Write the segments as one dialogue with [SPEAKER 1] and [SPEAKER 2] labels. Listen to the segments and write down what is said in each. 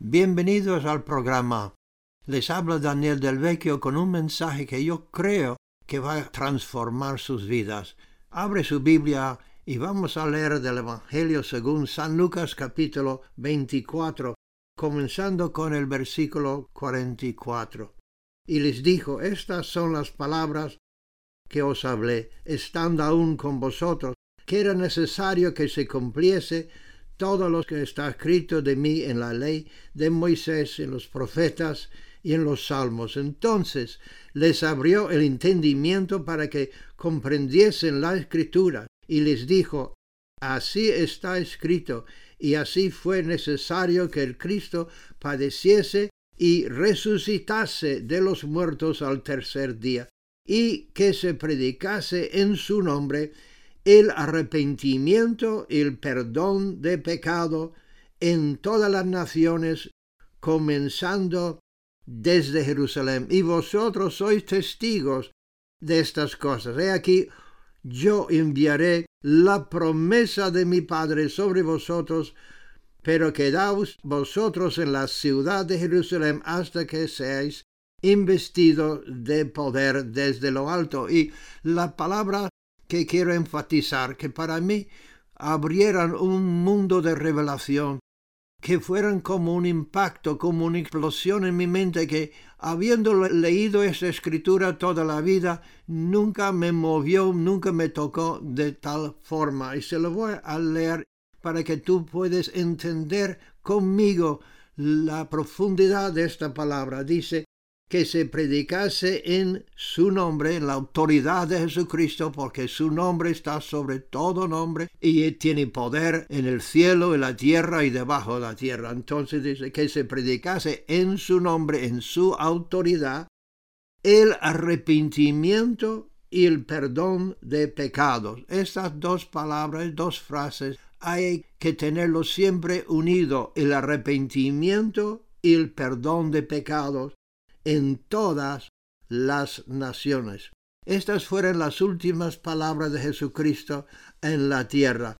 [SPEAKER 1] Bienvenidos al programa. Les habla Daniel del Vecchio con un mensaje que yo creo que va a transformar sus vidas. Abre su Biblia y vamos a leer del Evangelio según San Lucas capítulo 24, comenzando con el versículo 44. Y les dijo, estas son las palabras que os hablé, estando aún con vosotros, que era necesario que se cumpliese todo lo que está escrito de mí en la ley de Moisés, en los profetas y en los salmos. Entonces les abrió el entendimiento para que comprendiesen la escritura y les dijo, así está escrito, y así fue necesario que el Cristo padeciese y resucitase de los muertos al tercer día, y que se predicase en su nombre el arrepentimiento y el perdón de pecado en todas las naciones, comenzando desde Jerusalén. Y vosotros sois testigos de estas cosas. He aquí, yo enviaré la promesa de mi Padre sobre vosotros, pero quedaos vosotros en la ciudad de Jerusalén hasta que seáis investidos de poder desde lo alto. Y la palabra que quiero enfatizar, que para mí abrieran un mundo de revelación, que fueran como un impacto, como una explosión en mi mente, que habiendo leído esa escritura toda la vida, nunca me movió, nunca me tocó de tal forma. Y se lo voy a leer para que tú puedas entender conmigo la profundidad de esta palabra. Dice, que se predicase en su nombre, en la autoridad de Jesucristo, porque su nombre está sobre todo nombre y tiene poder en el cielo, en la tierra y debajo de la tierra. Entonces dice que se predicase en su nombre, en su autoridad, el arrepentimiento y el perdón de pecados. Estas dos palabras, dos frases, hay que tenerlo siempre unido, el arrepentimiento y el perdón de pecados en todas las naciones. Estas fueron las últimas palabras de Jesucristo en la tierra.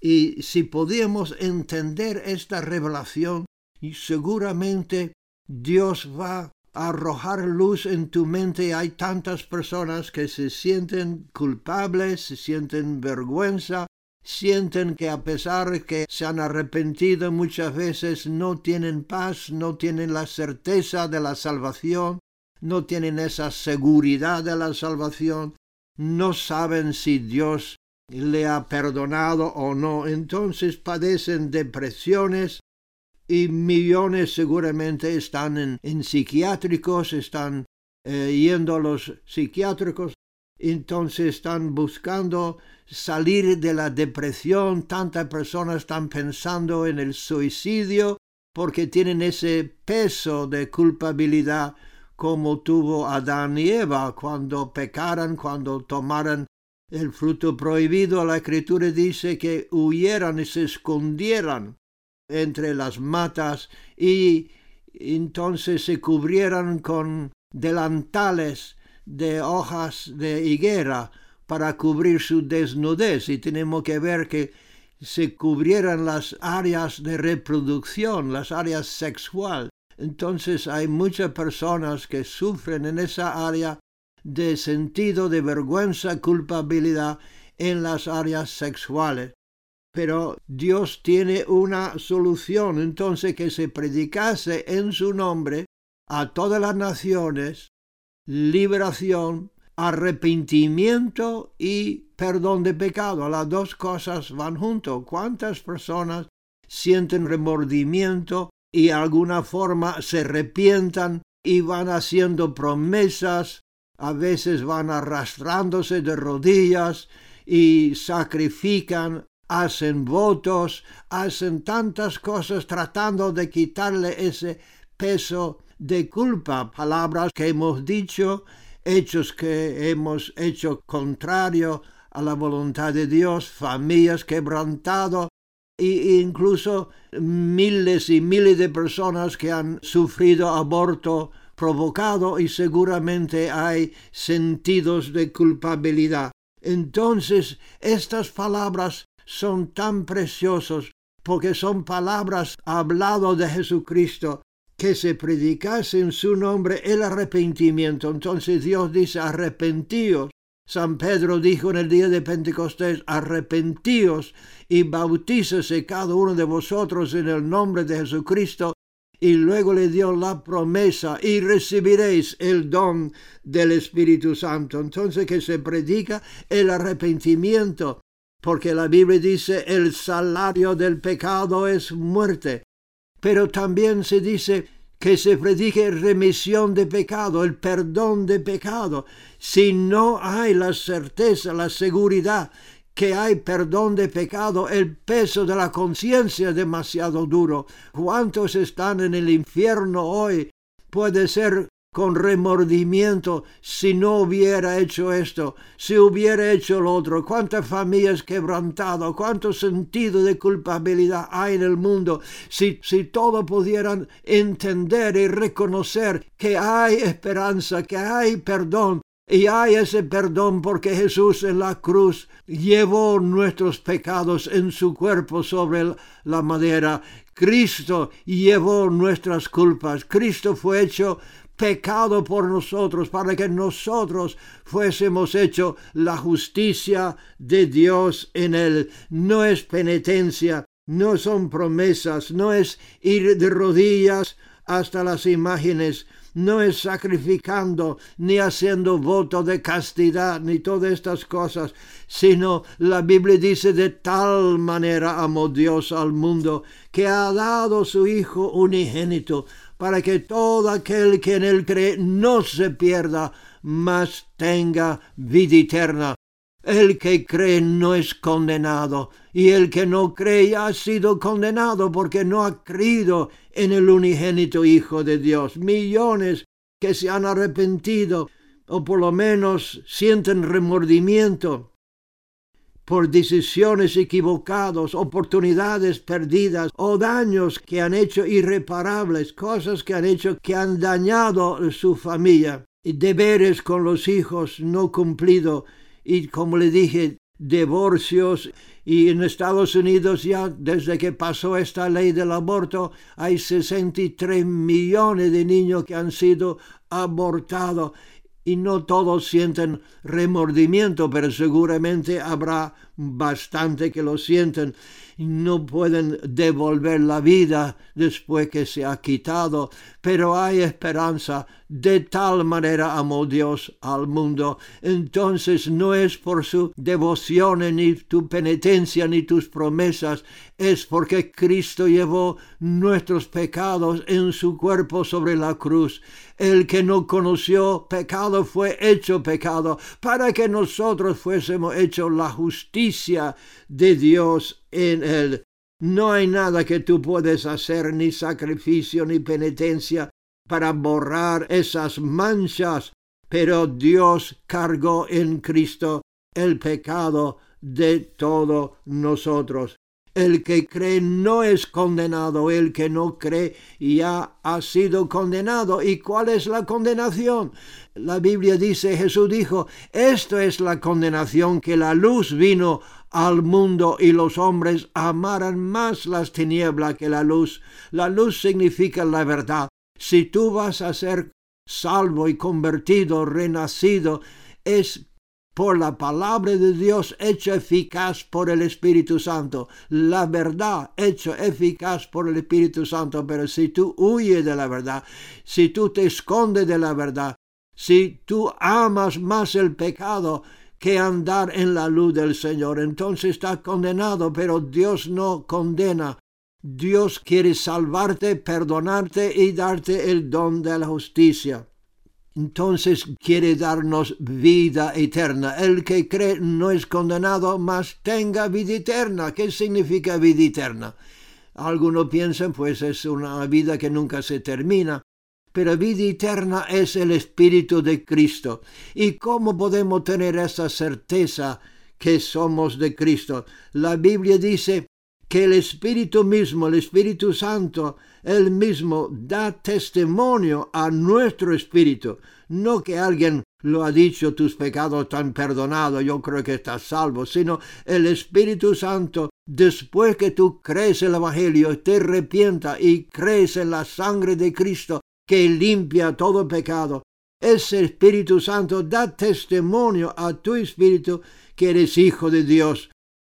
[SPEAKER 1] Y si podíamos entender esta revelación, seguramente Dios va a arrojar luz en tu mente. Hay tantas personas que se sienten culpables, se sienten vergüenza, sienten que a pesar que se han arrepentido muchas veces no tienen paz, no tienen la certeza de la salvación, no tienen esa seguridad de la salvación, no saben si Dios le ha perdonado o no, entonces padecen depresiones y millones seguramente están en, psiquiátricos, están eh, yendo a los psiquiátricos, entonces están buscando salir de la depresión, tantas personas están pensando en el suicidio porque tienen ese peso de culpabilidad como tuvo Adán y Eva cuando pecaran, cuando tomaran el fruto prohibido. La escritura dice que huyeran y se escondieran entre las matas y entonces se cubrieran con delantales de hojas de higuera para cubrir su desnudez y tenemos que ver que se cubrieran las áreas de reproducción, las áreas sexual. Entonces hay muchas personas que sufren en esa área de sentido de vergüenza, culpabilidad en las áreas sexuales. Pero Dios tiene una solución, entonces que se predicase en su nombre a todas las naciones liberación arrepentimiento y perdón de pecado. Las dos cosas van juntos. ¿Cuántas personas sienten remordimiento y de alguna forma se arrepientan y van haciendo promesas? A veces van arrastrándose de rodillas y sacrifican, hacen votos, hacen tantas cosas tratando de quitarle ese peso de culpa, palabras que hemos dicho hechos que hemos hecho contrario a la voluntad de Dios, familias quebrantado e incluso miles y miles de personas que han sufrido aborto provocado y seguramente hay sentidos de culpabilidad. Entonces, estas palabras son tan preciosos porque son palabras hablado de Jesucristo, que se predicase en su nombre el arrepentimiento. Entonces Dios dice, arrepentíos. San Pedro dijo en el día de Pentecostés, arrepentíos y bautícese cada uno de vosotros en el nombre de Jesucristo. Y luego le dio la promesa y recibiréis el don del Espíritu Santo. Entonces que se predica el arrepentimiento, porque la Biblia dice el salario del pecado es muerte. Pero también se dice que se predique remisión de pecado, el perdón de pecado. Si no hay la certeza, la seguridad que hay perdón de pecado, el peso de la conciencia es demasiado duro. ¿Cuántos están en el infierno hoy? Puede ser con remordimiento si no hubiera hecho esto, si hubiera hecho lo otro. Cuántas familias quebrantado, cuánto sentido de culpabilidad hay en el mundo. Si, si todos pudieran entender y reconocer que hay esperanza, que hay perdón, y hay ese perdón porque Jesús en la cruz llevó nuestros pecados en su cuerpo sobre la madera. Cristo llevó nuestras culpas. Cristo fue hecho pecado por nosotros para que nosotros fuésemos hecho la justicia de Dios en él. No es penitencia, no son promesas, no es ir de rodillas hasta las imágenes, no es sacrificando ni haciendo voto de castidad ni todas estas cosas, sino la Biblia dice de tal manera amó Dios al mundo que ha dado su Hijo unigénito para que todo aquel que en él cree no se pierda, mas tenga vida eterna. El que cree no es condenado, y el que no cree ha sido condenado porque no ha creído en el unigénito Hijo de Dios. Millones que se han arrepentido, o por lo menos sienten remordimiento por decisiones equivocadas, oportunidades perdidas o daños que han hecho irreparables, cosas que han hecho que han dañado su familia, deberes con los hijos no cumplidos y como le dije, divorcios. Y en Estados Unidos ya desde que pasó esta ley del aborto hay 63 millones de niños que han sido abortados y no todos sienten remordimiento, pero seguramente habrá bastante que lo sienten no pueden devolver la vida después que se ha quitado, pero hay esperanza. De tal manera amó Dios al mundo. Entonces no es por su devoción, ni tu penitencia, ni tus promesas, es porque Cristo llevó nuestros pecados en su cuerpo sobre la cruz. El que no conoció pecado fue hecho pecado para que nosotros fuésemos hechos la justicia de Dios en él. No hay nada que tú puedes hacer, ni sacrificio, ni penitencia, para borrar esas manchas, pero Dios cargó en Cristo el pecado de todos nosotros. El que cree no es condenado, el que no cree ya ha sido condenado. ¿Y cuál es la condenación? La Biblia dice, Jesús dijo, esto es la condenación que la luz vino al mundo y los hombres amaran más las tinieblas que la luz. La luz significa la verdad. Si tú vas a ser salvo y convertido, renacido, es por la palabra de Dios hecho eficaz por el Espíritu Santo. La verdad hecho eficaz por el Espíritu Santo. Pero si tú huyes de la verdad, si tú te escondes de la verdad, si tú amas más el pecado, que andar en la luz del Señor. Entonces está condenado, pero Dios no condena. Dios quiere salvarte, perdonarte y darte el don de la justicia. Entonces quiere darnos vida eterna. El que cree no es condenado, mas tenga vida eterna. ¿Qué significa vida eterna? Algunos piensan, pues es una vida que nunca se termina pero vida eterna es el Espíritu de Cristo. ¿Y cómo podemos tener esa certeza que somos de Cristo? La Biblia dice que el Espíritu mismo, el Espíritu Santo, él mismo da testimonio a nuestro espíritu. No que alguien lo ha dicho, tus pecados están perdonados, yo creo que estás salvo, sino el Espíritu Santo Después que tú crees el Evangelio, te arrepientas y crees en la sangre de Cristo que limpia todo pecado, ese Espíritu Santo da testimonio a tu espíritu que eres hijo de Dios.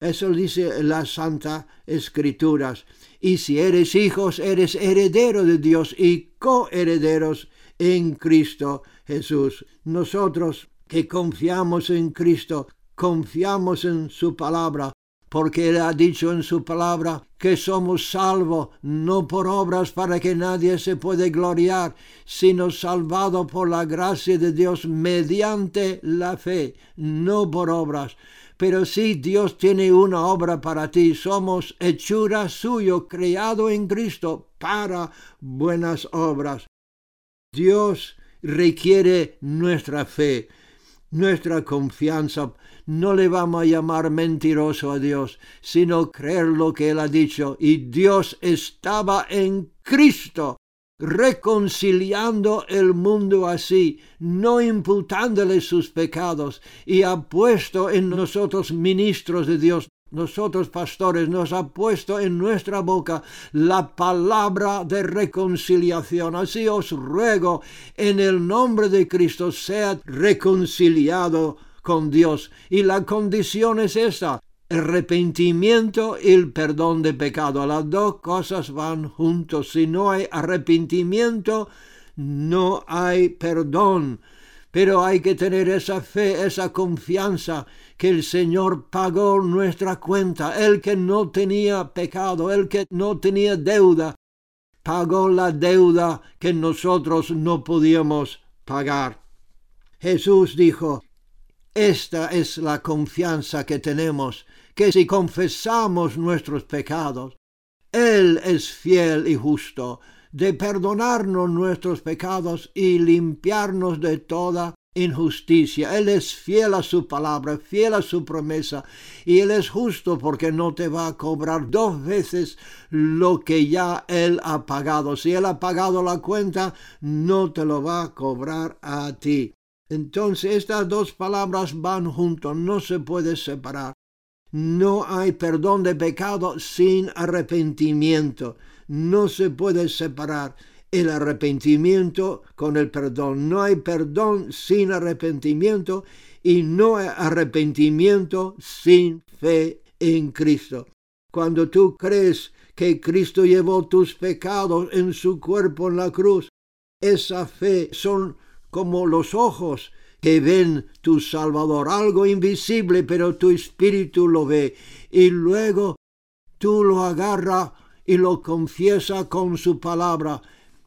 [SPEAKER 1] Eso dice la Santa Escrituras. Y si eres hijos, eres heredero de Dios y coherederos en Cristo Jesús. Nosotros que confiamos en Cristo, confiamos en su palabra, porque Él ha dicho en su palabra que somos salvos no por obras para que nadie se puede gloriar, sino salvado por la gracia de Dios mediante la fe, no por obras. Pero si Dios tiene una obra para ti, somos hechura suyo, creado en Cristo para buenas obras. Dios requiere nuestra fe, nuestra confianza no le vamos a llamar mentiroso a Dios, sino creer lo que Él ha dicho. Y Dios estaba en Cristo reconciliando el mundo así, no imputándole sus pecados, y ha puesto en nosotros ministros de Dios, nosotros pastores, nos ha puesto en nuestra boca la palabra de reconciliación. Así os ruego, en el nombre de Cristo, sea reconciliado con Dios. Y la condición es esta, el arrepentimiento y el perdón de pecado. Las dos cosas van juntos. Si no hay arrepentimiento, no hay perdón. Pero hay que tener esa fe, esa confianza que el Señor pagó nuestra cuenta. El que no tenía pecado, el que no tenía deuda, pagó la deuda que nosotros no podíamos pagar. Jesús dijo, esta es la confianza que tenemos, que si confesamos nuestros pecados, Él es fiel y justo de perdonarnos nuestros pecados y limpiarnos de toda injusticia. Él es fiel a su palabra, fiel a su promesa, y Él es justo porque no te va a cobrar dos veces lo que ya Él ha pagado. Si Él ha pagado la cuenta, no te lo va a cobrar a ti. Entonces estas dos palabras van juntos, no se puede separar. No hay perdón de pecado sin arrepentimiento. No se puede separar el arrepentimiento con el perdón. No hay perdón sin arrepentimiento y no hay arrepentimiento sin fe en Cristo. Cuando tú crees que Cristo llevó tus pecados en su cuerpo en la cruz, esa fe son como los ojos que ven tu Salvador, algo invisible, pero tu espíritu lo ve. Y luego tú lo agarras y lo confiesa con su palabra,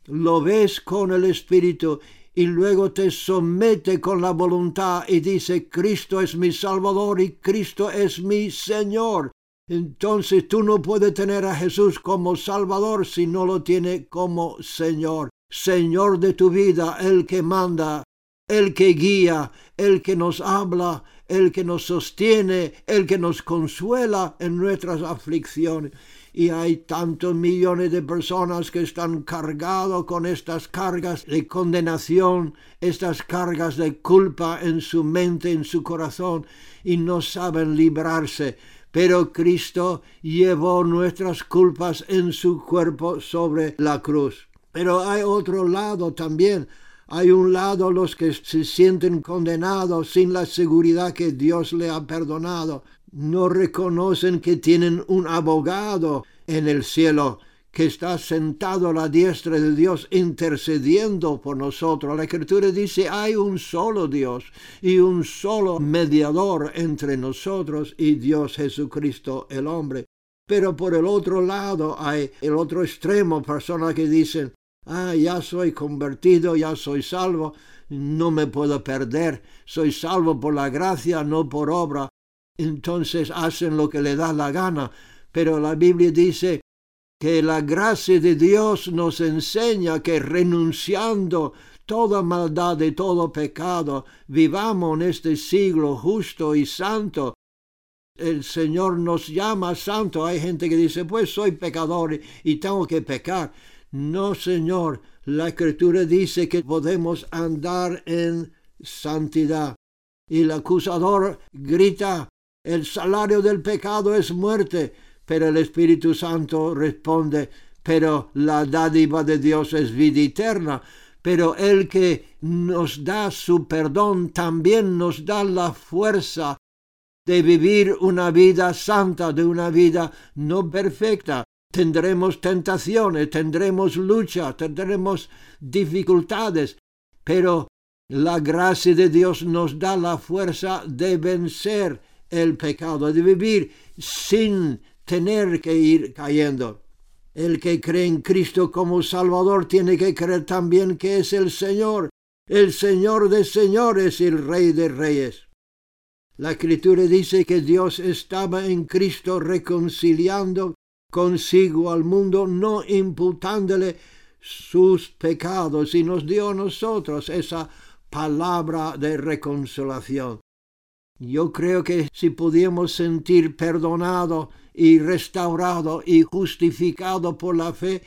[SPEAKER 1] lo ves con el espíritu y luego te somete con la voluntad y dice, Cristo es mi Salvador y Cristo es mi Señor. Entonces tú no puedes tener a Jesús como Salvador si no lo tiene como Señor. Señor de tu vida, el que manda, el que guía, el que nos habla, el que nos sostiene, el que nos consuela en nuestras aflicciones. Y hay tantos millones de personas que están cargados con estas cargas de condenación, estas cargas de culpa en su mente, en su corazón, y no saben librarse. Pero Cristo llevó nuestras culpas en su cuerpo sobre la cruz. Pero hay otro lado también. Hay un lado los que se sienten condenados sin la seguridad que Dios le ha perdonado. No reconocen que tienen un abogado en el cielo que está sentado a la diestra de Dios intercediendo por nosotros. La escritura dice, hay un solo Dios y un solo mediador entre nosotros y Dios Jesucristo el hombre. Pero por el otro lado hay el otro extremo, personas que dicen, ah, ya soy convertido, ya soy salvo, no me puedo perder, soy salvo por la gracia, no por obra. Entonces hacen lo que le da la gana. Pero la Biblia dice que la gracia de Dios nos enseña que renunciando toda maldad y todo pecado, vivamos en este siglo justo y santo. El Señor nos llama santo. Hay gente que dice, pues soy pecador y tengo que pecar. No, Señor, la escritura dice que podemos andar en santidad. Y el acusador grita, el salario del pecado es muerte, pero el Espíritu Santo responde, pero la dádiva de Dios es vida eterna. Pero el que nos da su perdón también nos da la fuerza de vivir una vida santa, de una vida no perfecta. Tendremos tentaciones, tendremos lucha, tendremos dificultades, pero la gracia de Dios nos da la fuerza de vencer el pecado, de vivir sin tener que ir cayendo. El que cree en Cristo como Salvador tiene que creer también que es el Señor, el Señor de señores y el Rey de reyes. La Escritura dice que Dios estaba en Cristo reconciliando consigo al mundo, no imputándole sus pecados, y nos dio a nosotros esa palabra de reconciliación. Yo creo que si pudiéramos sentir perdonado y restaurado y justificado por la fe,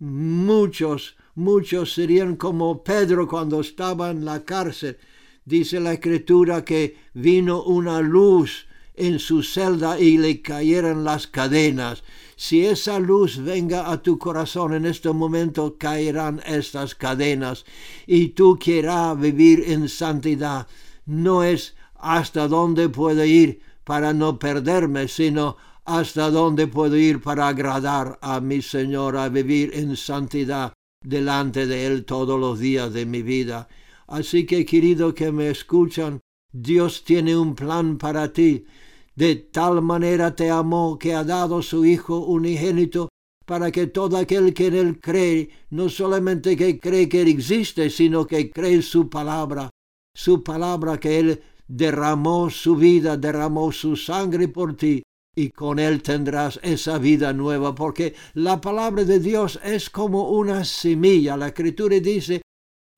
[SPEAKER 1] muchos, muchos serían como Pedro cuando estaba en la cárcel. Dice la escritura que vino una luz en su celda y le cayeron las cadenas. Si esa luz venga a tu corazón en este momento, caerán estas cadenas y tú quieras vivir en santidad. No es hasta dónde puedo ir para no perderme, sino hasta dónde puedo ir para agradar a mi Señor, a vivir en santidad delante de Él todos los días de mi vida. Así que, querido que me escuchan, Dios tiene un plan para ti. De tal manera te amó que ha dado su Hijo unigénito para que todo aquel que en Él cree, no solamente que cree que Él existe, sino que cree su palabra, su palabra que Él derramó su vida, derramó su sangre por ti, y con él tendrás esa vida nueva, porque la palabra de Dios es como una semilla. La escritura dice,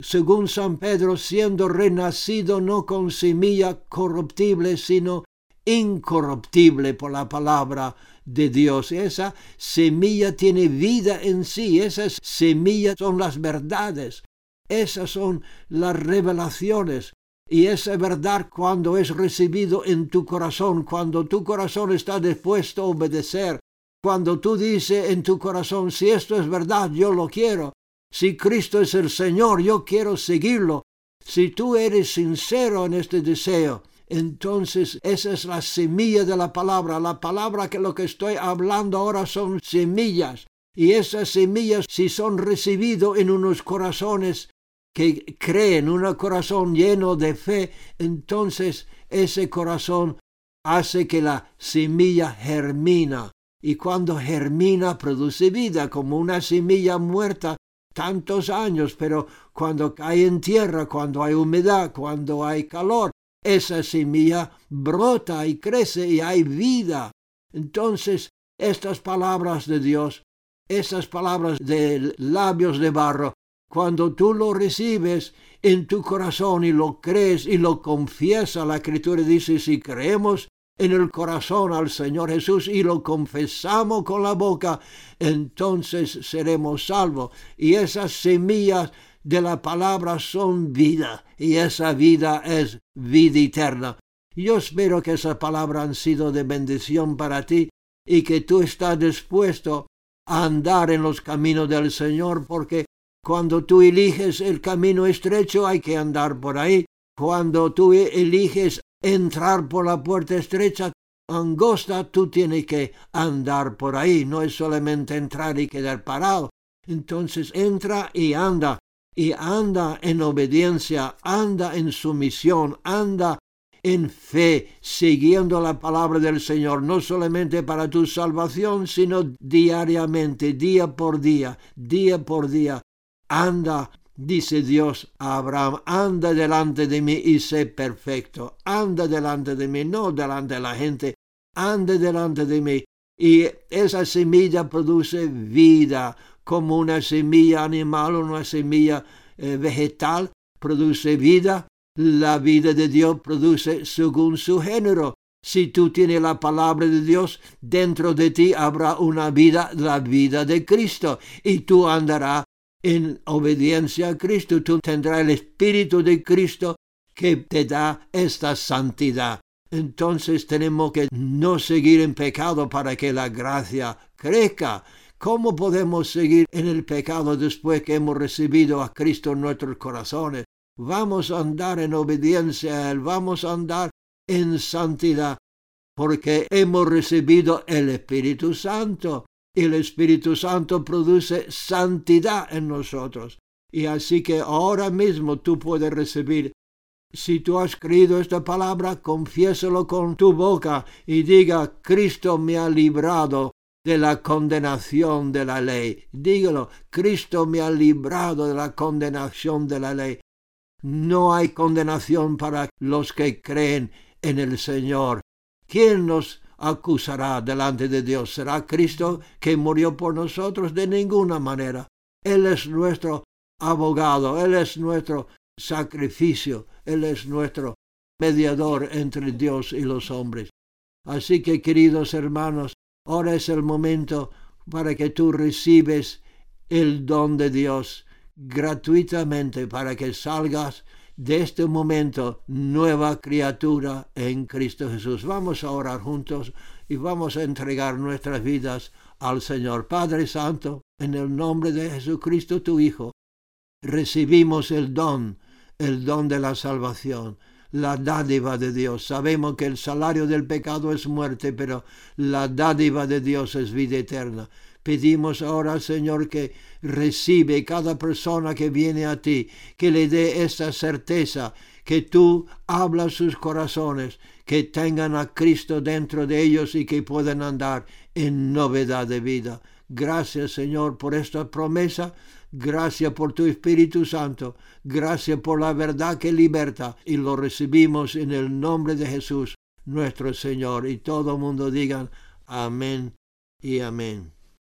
[SPEAKER 1] según San Pedro, siendo renacido no con semilla corruptible, sino incorruptible por la palabra de Dios. Esa semilla tiene vida en sí, esas semillas son las verdades, esas son las revelaciones, y esa verdad cuando es recibido en tu corazón, cuando tu corazón está dispuesto a obedecer, cuando tú dices en tu corazón, si esto es verdad, yo lo quiero, si Cristo es el Señor, yo quiero seguirlo, si tú eres sincero en este deseo, entonces esa es la semilla de la palabra, la palabra que lo que estoy hablando ahora son semillas. Y esas semillas, si son recibidas en unos corazones que cree en un corazón lleno de fe, entonces ese corazón hace que la semilla germina. Y cuando germina produce vida, como una semilla muerta tantos años, pero cuando cae en tierra, cuando hay humedad, cuando hay calor, esa semilla brota y crece y hay vida. Entonces, estas palabras de Dios, esas palabras de labios de barro, cuando tú lo recibes en tu corazón y lo crees y lo confiesas, la escritura dice, si creemos en el corazón al Señor Jesús y lo confesamos con la boca, entonces seremos salvos. Y esas semillas de la palabra son vida y esa vida es vida eterna. Yo espero que esas palabras han sido de bendición para ti y que tú estás dispuesto a andar en los caminos del Señor porque cuando tú eliges el camino estrecho hay que andar por ahí. Cuando tú eliges entrar por la puerta estrecha, angosta, tú tienes que andar por ahí. No es solamente entrar y quedar parado. Entonces entra y anda. Y anda en obediencia, anda en sumisión, anda en fe, siguiendo la palabra del Señor, no solamente para tu salvación, sino diariamente, día por día, día por día, Anda, dice Dios a Abraham, anda delante de mí y sé perfecto. Anda delante de mí, no delante de la gente. Anda delante de mí. Y esa semilla produce vida, como una semilla animal o una semilla eh, vegetal produce vida. La vida de Dios produce según su género. Si tú tienes la palabra de Dios, dentro de ti habrá una vida, la vida de Cristo, y tú andarás en obediencia a Cristo, tú tendrás el Espíritu de Cristo que te da esta santidad. entonces tenemos que no seguir en pecado para que la gracia crezca. ¿Cómo podemos seguir en el pecado después que hemos recibido a Cristo en nuestros corazones? Vamos a andar en obediencia a Él, vamos a andar en santidad, porque hemos recibido el Espíritu Santo y el Espíritu Santo produce santidad en nosotros. Y así que ahora mismo tú puedes recibir si tú has creído esta palabra, confiésalo con tu boca y diga, Cristo me ha librado de la condenación de la ley. Dígalo, Cristo me ha librado de la condenación de la ley. No hay condenación para los que creen en el Señor. ¿Quién nos acusará delante de Dios? ¿Será Cristo que murió por nosotros? De ninguna manera. Él es nuestro abogado, Él es nuestro sacrificio. Él es nuestro mediador entre Dios y los hombres. Así que, queridos hermanos, ahora es el momento para que tú recibes el don de Dios gratuitamente para que salgas de este momento nueva criatura en Cristo Jesús. Vamos a orar juntos y vamos a entregar nuestras vidas al Señor. Padre Santo, en el nombre de Jesucristo tu Hijo, recibimos el don el don de la salvación, la dádiva de Dios. Sabemos que el salario del pecado es muerte, pero la dádiva de Dios es vida eterna. Pedimos ahora, Señor, que recibe cada persona que viene a ti, que le dé esa certeza, que tú hablas sus corazones, que tengan a Cristo dentro de ellos y que puedan andar en novedad de vida. Gracias, Señor, por esta promesa. Gracias por tu Espíritu Santo. Gracias por la verdad que liberta. Y lo recibimos en el nombre de Jesús, nuestro Señor. Y todo el mundo digan amén y amén.